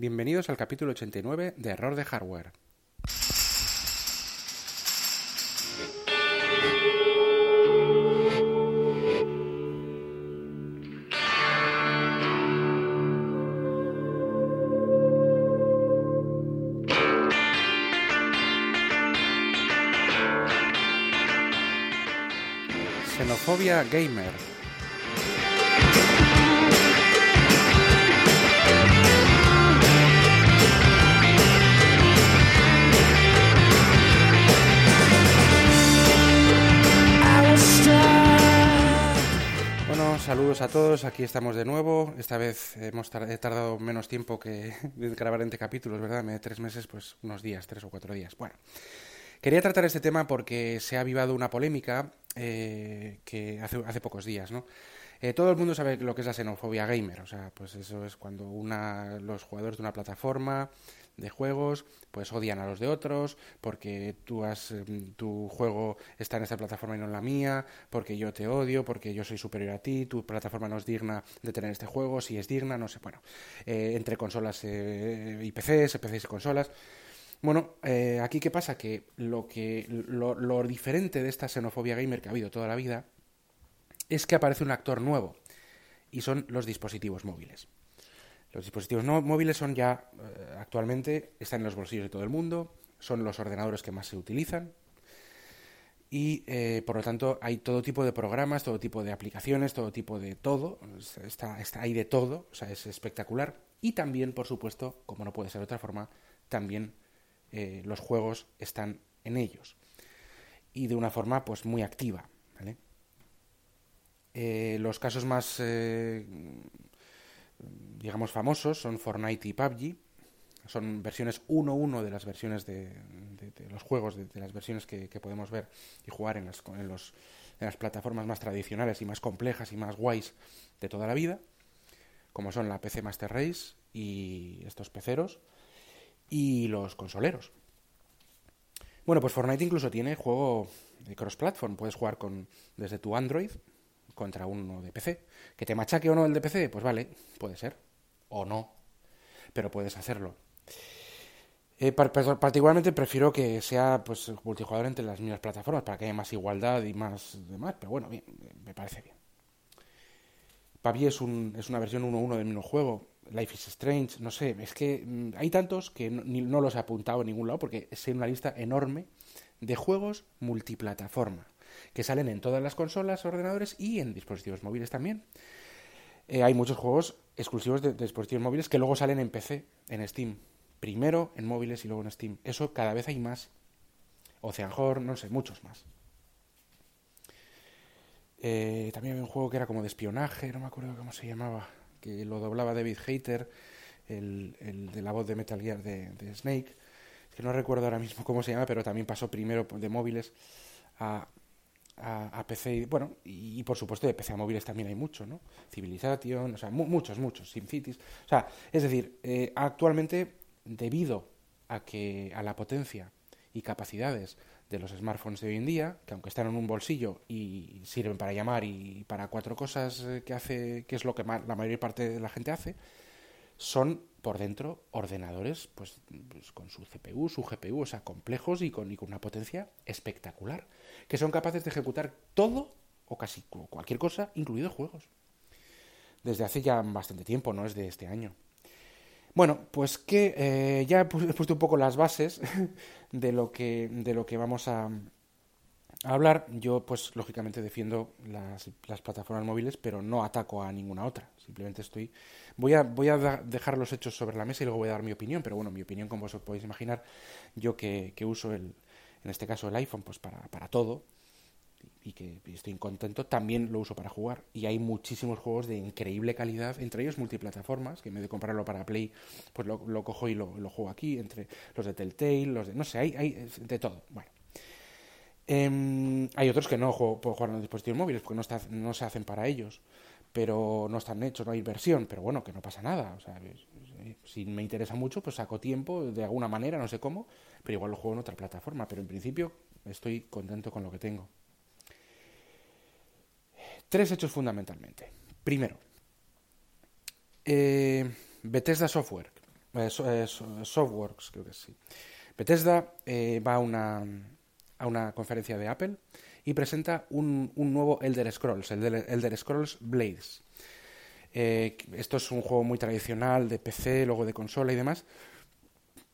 Bienvenidos al capítulo 89 de Error de Hardware. Xenofobia Gamer. Saludos a todos, aquí estamos de nuevo. Esta vez hemos he tardado menos tiempo que grabar entre capítulos, ¿verdad? Me de tres meses, pues unos días, tres o cuatro días. Bueno, quería tratar este tema porque se ha avivado una polémica eh, que hace, hace pocos días, ¿no? Eh, todo el mundo sabe lo que es la xenofobia gamer, o sea, pues eso es cuando una, los jugadores de una plataforma de juegos pues odian a los de otros porque tú has em, tu juego está en esta plataforma y no en la mía porque yo te odio porque yo soy superior a ti tu plataforma no es digna de tener este juego si es digna no sé bueno eh, entre consolas eh, y PCs PCs y consolas bueno, eh, aquí qué pasa que lo que lo, lo diferente de esta xenofobia gamer que ha habido toda la vida es que aparece un actor nuevo y son los dispositivos móviles. Los dispositivos no móviles son ya eh, actualmente están en los bolsillos de todo el mundo, son los ordenadores que más se utilizan y eh, por lo tanto hay todo tipo de programas, todo tipo de aplicaciones, todo tipo de todo, está, hay de todo, o sea, es espectacular y también, por supuesto, como no puede ser de otra forma, también eh, los juegos están en ellos y de una forma pues muy activa, los casos más digamos famosos son Fortnite y PUBG son versiones 1-1 de las versiones de, los juegos, de, las versiones que, que, podemos ver y jugar en las, en, los, en las plataformas más tradicionales y más complejas y más guays de toda la vida, como son la PC Master Race y estos peceros y los consoleros. Bueno, pues Fortnite incluso tiene juego de cross-platform, puedes jugar con, desde tu Android contra uno de PC. ¿Que te machaque o no el de PC? Pues vale, puede ser. O no. Pero puedes hacerlo. Eh, particularmente prefiero que sea pues multijugador entre las mismas plataformas para que haya más igualdad y más demás, pero bueno, bien, me parece bien. PUBG es, un, es una versión 1.1 del mismo juego. Life is Strange, no sé, es que mmm, hay tantos que no, no, los he apuntado en ningún lado porque es una lista enorme de juegos multiplataforma que salen en todas las consolas, ordenadores y en dispositivos móviles también. Eh, hay muchos juegos exclusivos de, dispositivos móviles que luego salen en PC, en Steam. Primero en móviles y luego en Steam. Eso cada vez hay más. Ocean Horn, no sé, muchos más. Eh, también había un juego que era como de espionaje, no me acuerdo cómo se llamaba, que lo doblaba David Hater, el, de la voz de Metal Gear de, de Snake. Que no recuerdo ahora mismo cómo se llama, pero también pasó primero de móviles a, a, PC, y, bueno, y, por supuesto de PC a móviles también hay mucho, ¿no? Civilization, o sea, mu muchos, muchos, SimCities. O sea, es decir, eh, actualmente, debido a que a la potencia y capacidades de los smartphones de hoy en día, que aunque están en un bolsillo y sirven para llamar y para cuatro cosas que hace, que es lo que la mayor parte de la gente hace, son por dentro ordenadores pues, pues, con su CPU, su GPU, o sea, complejos y con, y con, una potencia espectacular, que son capaces de ejecutar todo o casi cualquier cosa, incluidos juegos. Desde hace ya bastante tiempo, no es de este año. Bueno, pues que eh, ya he puesto un poco las bases de lo que, de lo que vamos a, a hablar. Yo, pues, lógicamente defiendo las, las, plataformas móviles, pero no ataco a ninguna otra. Simplemente estoy. Voy a, voy a dejar los hechos sobre la mesa y luego voy a dar mi opinión. Pero bueno, mi opinión, como os podéis imaginar, yo que, que uso el, en este caso el iPhone, pues para, para todo y que estoy contento, también lo uso para jugar. Y hay muchísimos juegos de increíble calidad, entre ellos multiplataformas, que en vez de comprarlo para Play, pues lo, cojo y lo, lo, juego aquí, entre los de Telltale, los de. no sé, hay, hay de todo. Bueno. Eh, hay otros que no juego, en los dispositivos móviles porque no, se hacen para ellos, pero no están hechos, no hay versión, pero bueno, que no pasa nada. O sea, si me interesa mucho, pues saco tiempo de alguna manera, no sé cómo, pero igual lo juego en otra plataforma. Pero en principio estoy contento con lo que tengo. Tres hechos fundamentalmente. Primero, eh, Bethesda Software, eh, eh, Softworks, creo que sí. Bethesda va a una, a una conferencia de Apple y presenta un, un nuevo Elder Scrolls, el Elder Scrolls Blades. esto es un juego muy tradicional de PC, luego de consola y demás,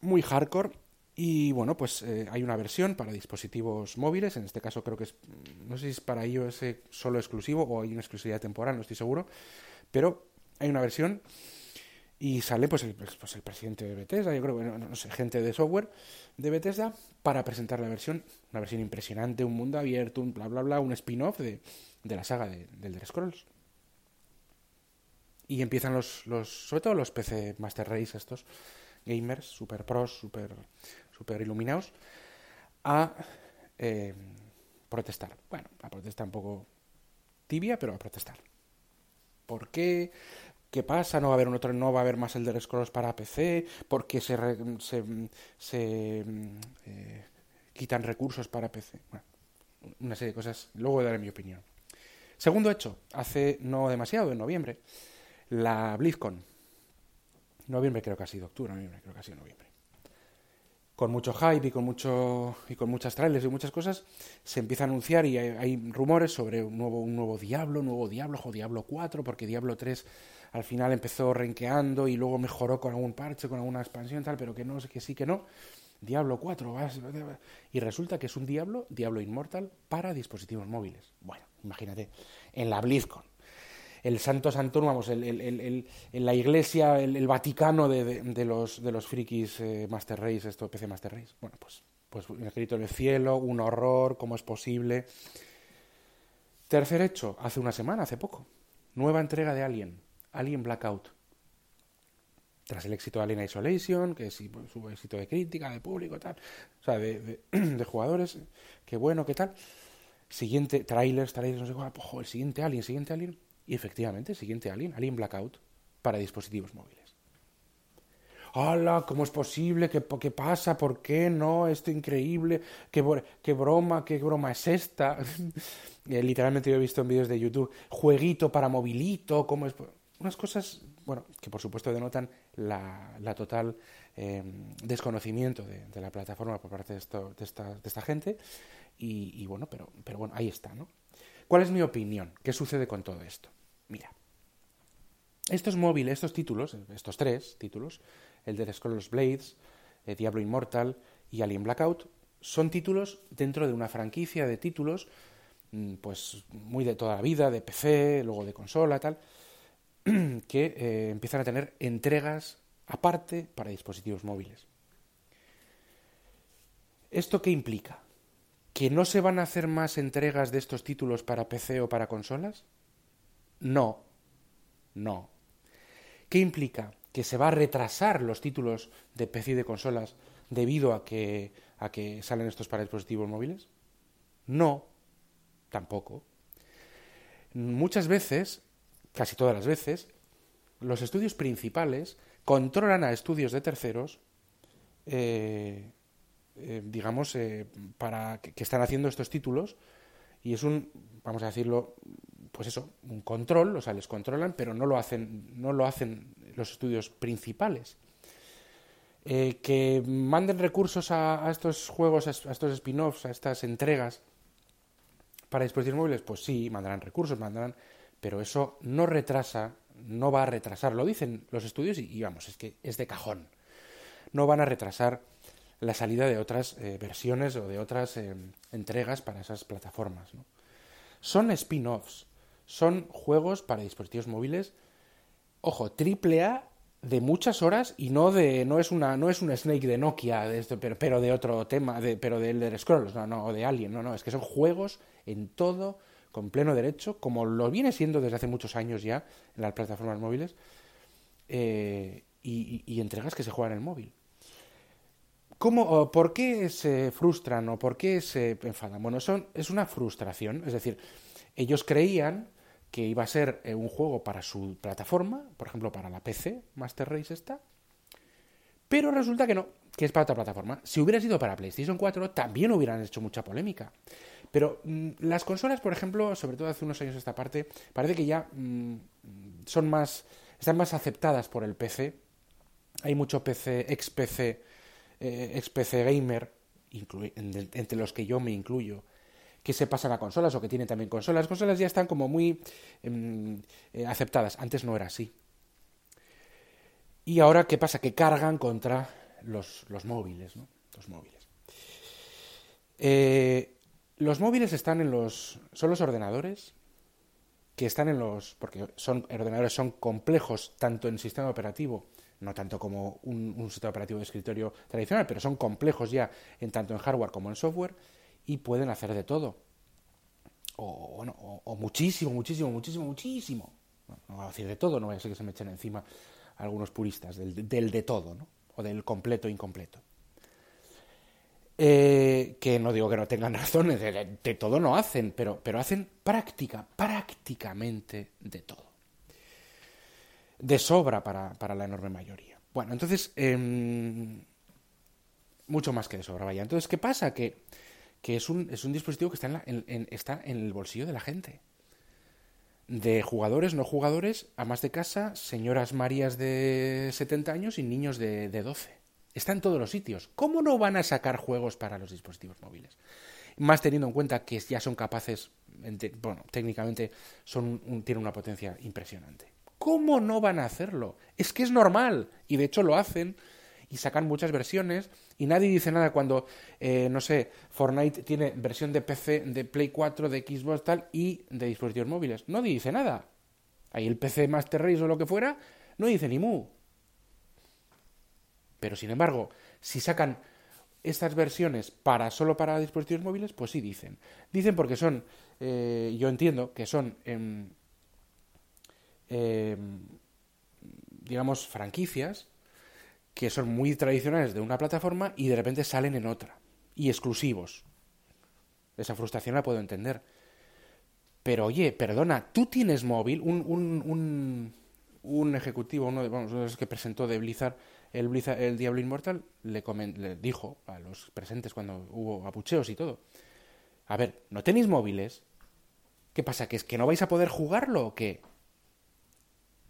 muy hardcore y bueno, pues eh, hay una versión para dispositivos móviles, en este caso creo que es, no sé si es para iOS solo exclusivo o hay una exclusividad temporal, no estoy seguro, pero hay una versión y sale pues el, pues, pues el presidente de Bethesda, yo creo, bueno, no sé, gente de software de Bethesda para presentar la versión, una versión impresionante, un mundo abierto, un bla bla bla, un spin-off de, de, la saga de, del Scrolls. Y empiezan los, los, sobre todo los PC Master Race estos, gamers, super pros, super super iluminados, a eh, protestar. Bueno, a protestar un poco tibia, pero a protestar. ¿Por qué? ¿Qué pasa? ¿No va a haber otro, no va a haber más Elder Scrolls para PC? ¿Por qué se, se, se eh, quitan recursos para PC? Bueno, una serie de cosas. Luego daré mi opinión. Segundo hecho, hace no demasiado, en noviembre, la BlizzCon. Noviembre creo que ha sido octubre, noviembre creo que ha sido noviembre con mucho hype y con mucho y con muchas trailers y muchas cosas se empieza a anunciar y hay, rumores sobre un nuevo un nuevo Diablo, un nuevo Diablo o Diablo 4 porque Diablo 3 al final empezó renqueando y luego mejoró con algún parche, con alguna expansión tal, pero que no, que sí que no. Diablo 4 y resulta que es un Diablo, Diablo Immortal para dispositivos móviles. Bueno, imagínate, en la BlizzCon el santo santorum, vamos, el, la iglesia, el, Vaticano de, los, frikis eh, Master Race, esto PC Master Race. Bueno, pues, pues escrito en el cielo, un horror, ¿cómo es posible? Tercer hecho, hace una semana, hace poco, nueva entrega de Alien, Alien Blackout. Tras el éxito de Alien Isolation, que sí, pues, su éxito de crítica, de público, tal, o sea, de, jugadores, qué bueno, qué tal. Siguiente, trailers, trailers, no sé cuál, ojo, el siguiente Alien, siguiente Alien. Y efectivamente, siguiente Alien, Alien Blackout, para dispositivos móviles. ¡Hala! ¿Cómo es posible? ¿Qué, ¿Qué, pasa? ¿Por qué no? Esto increíble. ¿Qué, qué broma? ¿Qué broma es esta? Eh, literalmente yo he visto en vídeos de YouTube jueguito para movilito. ¿Cómo es? Unas cosas, bueno, que por supuesto denotan la, la total em, desconocimiento de, de, la plataforma por parte de, esto, de, esta, de esta gente. Y, bueno, pero, pero bueno, ahí está, ¿no? ¿Cuál es mi opinión? ¿Qué sucede con todo esto? Mira, estos móviles, estos títulos, estos tres títulos, el de Scrolls Blades, eh, Diablo Immortal y Alien Blackout, son títulos dentro de una franquicia de títulos, mm, pues muy de toda la vida, de PC, luego de consola, tal, que eh, empiezan a tener entregas aparte para dispositivos móviles. ¿Esto qué implica? ¿Que no se van a hacer más entregas de estos títulos para PC o para consolas? No, no. ¿Qué implica? ¿Que se va a retrasar los títulos de PC y de consolas debido a que, a que salen estos para dispositivos móviles? No, tampoco. Muchas veces, casi todas las veces, los estudios principales controlan a estudios de terceros eh, eh, digamos, eh, para que, están haciendo estos títulos y es un, vamos a decirlo, pues eso, un control, o sea, les controlan, pero no lo hacen, no lo hacen los estudios principales. Eh, que manden recursos a, estos juegos, a, estos spin-offs, a estas entregas para dispositivos móviles, pues sí, mandarán recursos, mandarán, pero eso no retrasa, no va a retrasar, lo dicen los estudios y, vamos, es que es de cajón. No van a retrasar la salida de otras eh, versiones o de otras eh, entregas para esas plataformas. Son spin-offs, son juegos para dispositivos móviles, ojo, triple A de muchas horas y no de no es una no es un Snake de Nokia esto, pero, pero de otro tema de, pero de Elder Scrolls no no o de Alien no no es que son juegos en todo con pleno derecho como lo viene siendo desde hace muchos años ya en las plataformas móviles eh, y entregas que se juegan en el móvil ¿Cómo, ¿Por qué se frustran o por qué se enfadan? Bueno, son, es una frustración, es decir, ellos creían que iba a ser eh, un juego para su plataforma, por ejemplo, para la PC, Master Race está, pero resulta que no, que es para otra plataforma. Si hubiera sido para PlayStation 4, también hubieran hecho mucha polémica. Pero mm, las consolas, por ejemplo, sobre todo hace unos años esta parte, parece que ya mm, son más, están más aceptadas por el PC hay mucho PC, ex PC, eh, ex PC gamer, entre los que yo me incluyo, que se pasan a consolas o que tienen también consolas. Las consolas ya están como muy em, eh, aceptadas. Antes no era así. Y ahora, ¿qué pasa? Que cargan contra los, los móviles, ¿no? Los móviles. Eh, los móviles están en los. son los ordenadores que están en los. porque son ordenadores son complejos tanto en sistema operativo, no tanto como un, sistema operativo de escritorio tradicional, pero son complejos ya en tanto en hardware como en software y pueden hacer de todo. O, bueno, o, muchísimo, muchísimo, muchísimo, muchísimo. No, voy a decir de todo, no voy a ser que se me echen encima algunos puristas del, del de todo, ¿no? O del completo incompleto. Eh, que no digo que no tengan razón, de, todo no hacen, pero, pero hacen práctica, prácticamente de todo. De sobra para, para la enorme mayoría. Bueno, entonces, em, mucho más que de sobra, vaya. Entonces, ¿qué pasa? Que que es un, es un dispositivo que está en, está en el bolsillo de la gente. De jugadores, no jugadores, amas de casa, señoras Marías de 70 años y niños de, de 12. Está en todos los sitios. ¿Cómo no van a sacar juegos para los dispositivos móviles? Más teniendo en cuenta que ya son capaces, bueno, técnicamente son tienen una potencia impresionante. ¿Cómo no van a hacerlo? Es que es normal. Y de hecho lo hacen y sacan muchas versiones y nadie dice nada cuando, eh, no sé, Fortnite tiene versión de PC, de Play 4, de Xbox tal y de dispositivos móviles. No dice nada. Ahí el PC Master Race o lo que fuera, no dice ni mu. Pero sin embargo, si sacan estas versiones para solo para dispositivos móviles, pues sí dicen. Dicen porque son, eh, yo entiendo que son, em, digamos, franquicias que son muy tradicionales de una plataforma y de repente salen en otra. Y exclusivos. Esa frustración la puedo entender. Pero oye, perdona, tú tienes móvil, un, un, un, un ejecutivo, uno de vamos, los que presentó de Blizzard el, Blizzard, el Diablo Inmortal, le, le dijo a los presentes cuando hubo apucheos y todo. A ver, ¿no tenéis móviles? ¿Qué pasa? ¿Que es que no vais a poder jugarlo o qué?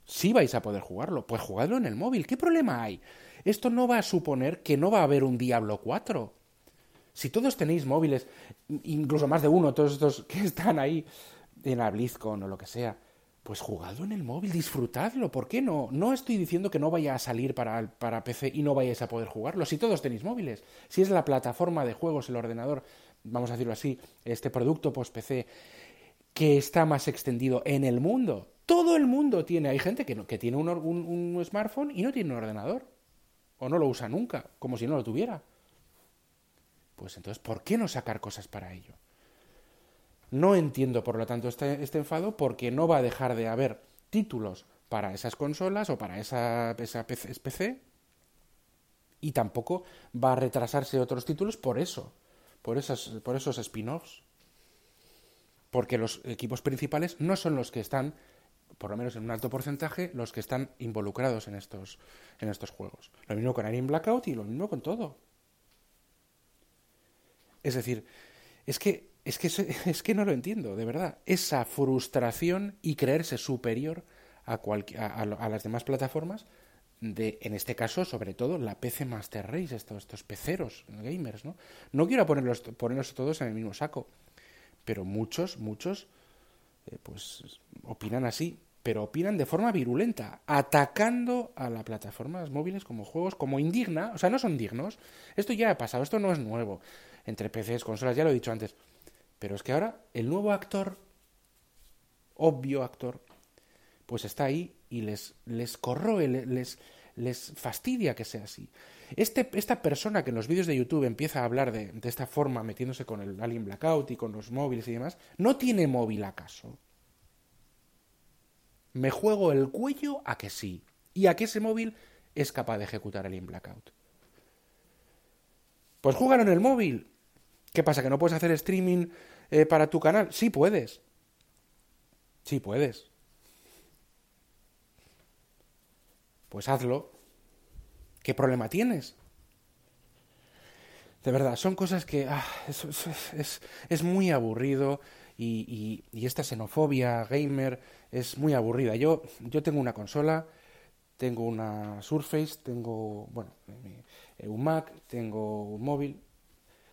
Sí vais a poder jugarlo. Pues jugadlo en el móvil. ¿Qué problema hay? Esto no va a suponer que no va a haber un Diablo 4. Si todos tenéis móviles, incluso más de uno, todos estos que están ahí en la BlizzCon o lo que sea, pues jugadlo en el móvil, disfrutadlo, ¿por qué no? No estoy diciendo que no vaya a salir para, para PC y no vayáis a poder jugarlo, si todos tenéis móviles, si es la plataforma de juegos, el ordenador, vamos a decirlo así, este producto post-PC que está más extendido en el mundo. Todo el mundo tiene, hay gente que, que tiene un, un smartphone y no tiene un ordenador o no lo usa nunca, como si no lo tuviera. Pues entonces, ¿por qué no sacar cosas para ello? No entiendo, por lo tanto, este, este enfado porque no va a dejar de haber títulos para esas consolas o para esa, esa PC, y tampoco va a retrasarse otros títulos por eso, por, esas, por esos spin-offs. Porque los equipos principales no son los que están por lo menos en un alto porcentaje, los que están involucrados en estos, en estos juegos. Lo mismo con Alien Blackout y lo mismo con todo. Es decir, es que, es que, es que no lo entiendo, de verdad. Esa frustración y creerse superior a, a, las demás plataformas, de, en este caso, sobre todo, la PC Master Race, estos, estos peceros gamers, ¿no? No quiero ponerlos, ponerlos todos en el mismo saco, pero muchos, muchos, eh, pues opinan así pero opinan de forma virulenta, atacando a las plataformas móviles como juegos, como indigna, o sea, no son dignos. Esto ya ha pasado, esto no es nuevo. Entre PCs, consolas, ya lo he dicho antes. Pero es que ahora el nuevo actor, obvio actor, pues está ahí y les, les corroe, les, les fastidia que sea así. Este, esta persona que en los vídeos de YouTube empieza a hablar de, de esta forma, metiéndose con el Alien Blackout y con los móviles y demás, ¿no tiene móvil acaso? Me juego el cuello a que sí. Y a que ese móvil es capaz de ejecutar el in blackout. Pues júgalo en el móvil. ¿Qué pasa? ¿Que no puedes hacer streaming eh, para tu canal? Sí puedes. Sí puedes. Pues hazlo. ¿Qué problema tienes? De verdad, son cosas que ah, es, es, muy aburrido y, y, esta xenofobia gamer es muy aburrida. Yo, yo tengo una consola tengo una Surface, tengo, bueno, un Mac, tengo un móvil.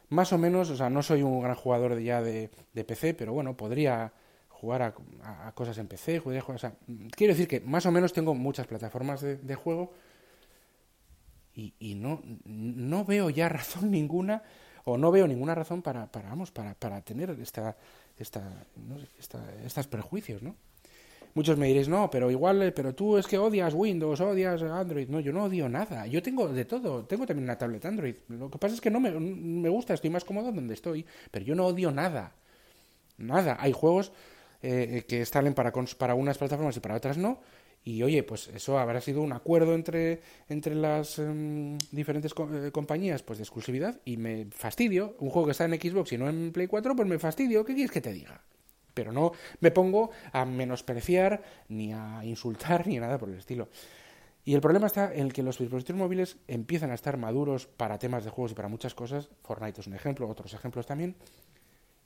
Más o menos, o sea, no soy un gran jugador ya de, de PC, pero bueno, podría jugar a, cosas en PC, o sea, quiero decir que más o menos tengo muchas plataformas de, juego y, y, no, no veo ya razón ninguna o no veo ninguna razón para, para vamos, para, para tener esta, esta, esta, estos prejuicios, ¿no? Muchos me diréis, no, pero igual, eh, pero tú es que odias Windows, odias Android. No, yo no odio nada. Yo tengo de todo. Tengo también una tablet Android. Lo que pasa es que no me, me gusta, estoy más cómodo donde estoy. Pero yo no odio nada. Nada. Hay juegos eh, que están para, para unas plataformas y para otras no. Y oye, pues eso habrá sido un acuerdo entre, entre las em, diferentes eh, compañías pues de exclusividad y me fastidio. Un juego que está en Xbox y no en Play 4, pues me fastidio. ¿Qué quieres que te diga? Pero no me pongo a menospreciar, ni a insultar, ni nada por el estilo. Y el problema está en que los dispositivos móviles empiezan a estar maduros para temas de juegos y para muchas cosas. Fortnite es un ejemplo, otros ejemplos también.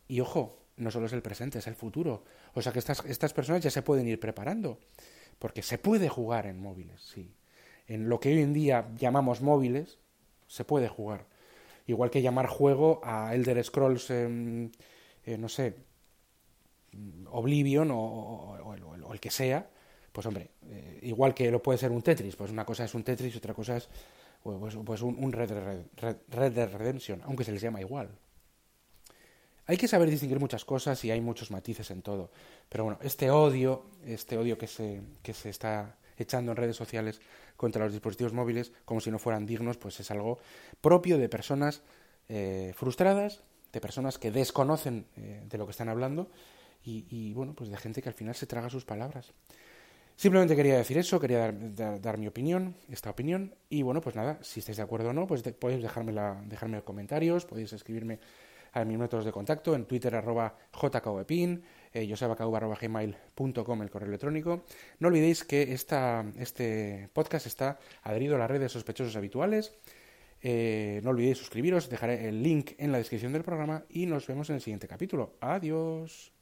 Y ojo, no solo es el presente, es el futuro. O sea que estas, estas personas ya se pueden ir preparando. Porque se puede jugar en móviles, sí. En lo que hoy en día llamamos móviles, se puede jugar. Igual que llamar juego a Elder Scrolls, eh, no sé, Oblivion o, el que sea, pues hombre, eh, igual que lo puede ser un Tetris, pues una cosa es un Tetris y otra cosa es pues, pues un, Red, Red, Red Dead Redemption, aunque se les llama igual. Hay que saber distinguir muchas cosas y hay muchos matices en todo. Pero bueno, este odio, este odio que se, que se está echando en redes sociales contra los dispositivos móviles como si no fueran dignos, pues es algo propio de personas eh, frustradas, de personas que desconocen eh, de lo que están hablando y, bueno, pues de gente que al final se traga sus palabras. Simplemente quería decir eso, quería dar, mi opinión, esta opinión, y bueno, pues nada, si estáis de acuerdo o no, pues podéis dejarme, la, dejarme comentarios, podéis escribirme a mis métodos de contacto, en Twitter arroba jkvpin, eh, el correo electrónico. No olvidéis que esta, este podcast está adherido a las redes sospechosos habituales. Eh, no olvidéis suscribiros, dejaré el link en la descripción del programa y nos vemos en el siguiente capítulo. Adiós.